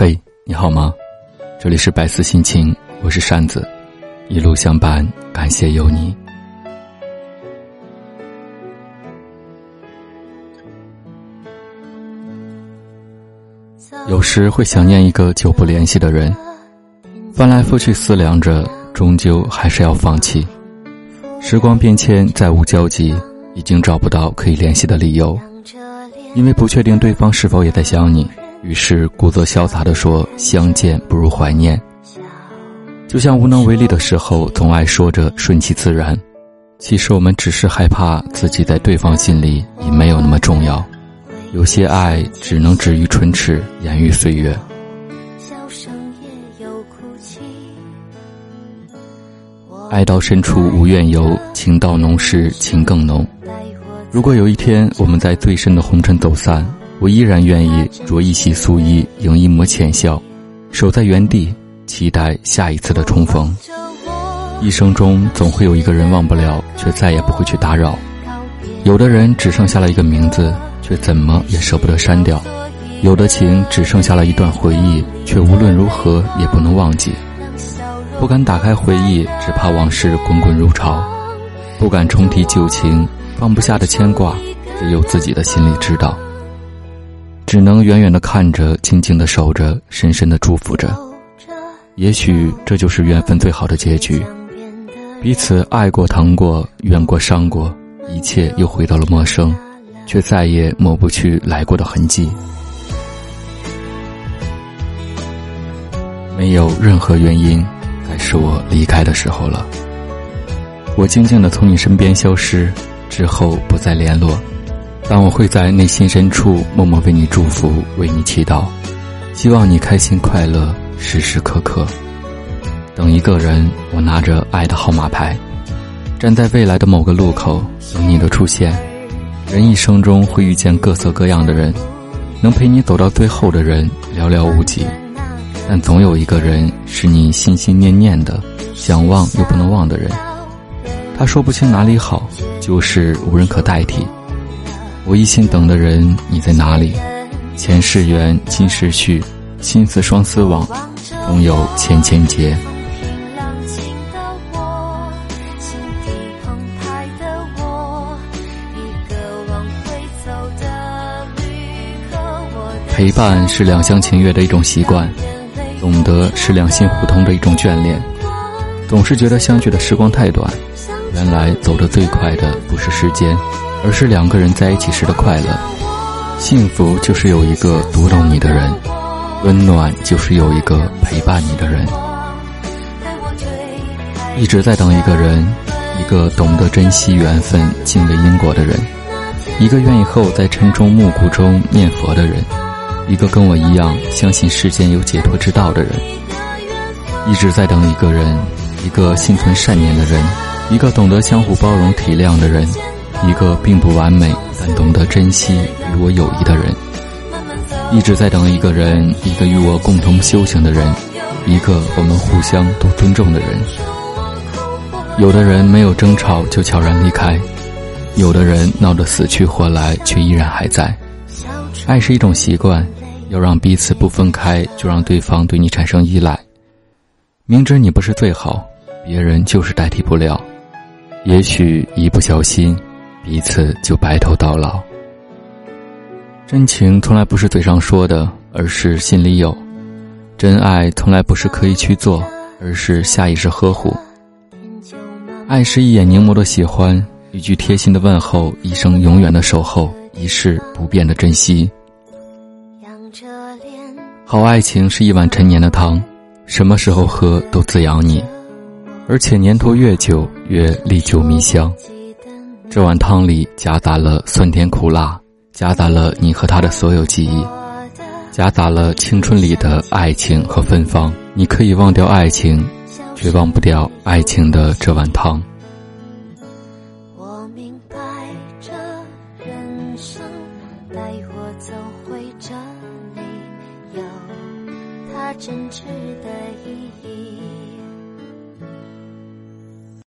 嘿，你好吗？这里是百思心情，我是扇子，一路相伴，感谢有你。有时会想念一个久不联系的人，翻来覆去思量着，终究还是要放弃。时光变迁，再无交集，已经找不到可以联系的理由，因为不确定对方是否也在想你，于是故作潇洒地说：“相见不如怀念。”就像无能为力的时候，总爱说着顺其自然，其实我们只是害怕自己在对方心里已没有那么重要。有些爱只能止于唇齿，掩于岁月。爱到深处无怨尤，情到浓时情更浓。如果有一天我们在最深的红尘走散，我依然愿意着一袭素衣，迎一抹浅笑，守在原地，期待下一次的重逢。一生中总会有一个人忘不了，却再也不会去打扰。有的人只剩下了一个名字。却怎么也舍不得删掉，有的情只剩下了一段回忆，却无论如何也不能忘记。不敢打开回忆，只怕往事滚滚如潮；不敢重提旧情，放不下的牵挂，只有自己的心里知道。只能远远的看着，静静的守着，深深的祝福着。也许这就是缘分最好的结局，彼此爱过、疼过、怨过、伤过，一切又回到了陌生。却再也抹不去来过的痕迹。没有任何原因，该是我离开的时候了。我静静的从你身边消失，之后不再联络。但我会在内心深处默默为你祝福，为你祈祷，希望你开心快乐，时时刻刻。等一个人，我拿着爱的号码牌，站在未来的某个路口，等你的出现。人一生中会遇见各色各样的人，能陪你走到最后的人寥寥无几，但总有一个人是你心心念念的，想忘又不能忘的人。他说不清哪里好，就是无人可代替。我一心等的人，你在哪里？前世缘，今世续，心似双丝网，总有千千结。陪伴是两厢情愿的一种习惯，懂得是两心互通的一种眷恋。总是觉得相聚的时光太短，原来走得最快的不是时间，而是两个人在一起时的快乐。幸福就是有一个读懂你的人，温暖就是有一个陪伴你的人。一直在等一个人，一个懂得珍惜缘分、敬畏因果的人，一个愿意和我在晨钟暮鼓中念佛的人。一个跟我一样相信世间有解脱之道的人，一直在等一个人，一个心存善念的人，一个懂得相互包容体谅的人，一个并不完美但懂得珍惜与我友谊的人，一直在等一个人，一个与我共同修行的人，一个我们互相都尊重的人。有的人没有争吵就悄然离开，有的人闹得死去活来却依然还在。爱是一种习惯。要让彼此不分开，就让对方对你产生依赖。明知你不是最好，别人就是代替不了。也许一不小心，彼此就白头到老。真情从来不是嘴上说的，而是心里有；真爱从来不是刻意去做，而是下意识呵护。爱是一眼凝眸的喜欢，一句贴心的问候，一生永远的守候，一世不变的珍惜。好爱情是一碗陈年的汤，什么时候喝都滋养你，而且年头越久越历久弥香。这碗汤里夹杂了酸甜苦辣，夹杂了你和他的所有记忆，夹杂了青春里的爱情和芬芳。你可以忘掉爱情，却忘不掉爱情的这碗汤。我明白这人生带我走回这里，有它真挚的意义。